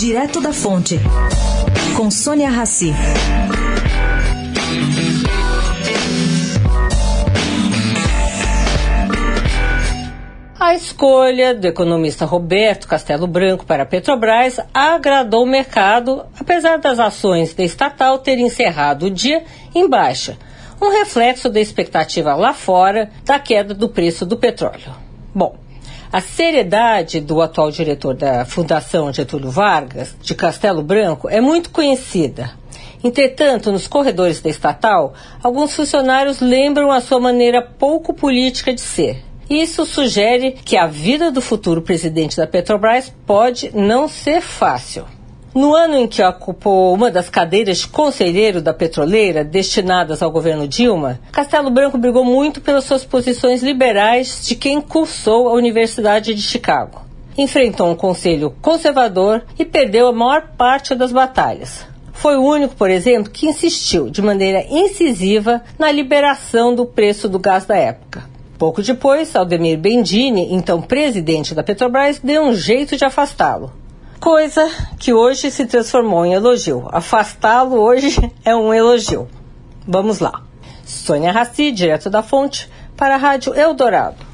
Direto da Fonte, com Sônia Rassi. A escolha do economista Roberto Castelo Branco para a Petrobras agradou o mercado, apesar das ações da estatal terem encerrado o dia em baixa, um reflexo da expectativa lá fora da queda do preço do petróleo. Bom, a seriedade do atual diretor da Fundação Getúlio Vargas, de Castelo Branco, é muito conhecida. Entretanto, nos corredores da estatal, alguns funcionários lembram a sua maneira pouco política de ser. Isso sugere que a vida do futuro presidente da Petrobras pode não ser fácil. No ano em que ocupou uma das cadeiras de conselheiro da petroleira destinadas ao governo Dilma, Castelo Branco brigou muito pelas suas posições liberais de quem cursou a Universidade de Chicago. Enfrentou um conselho conservador e perdeu a maior parte das batalhas. Foi o único, por exemplo, que insistiu de maneira incisiva na liberação do preço do gás da época. Pouco depois, Aldemir Bendini, então presidente da Petrobras, deu um jeito de afastá-lo coisa que hoje se transformou em elogio. Afastá-lo hoje é um elogio. Vamos lá. Sônia Raci, direto da fonte, para a Rádio Eldorado.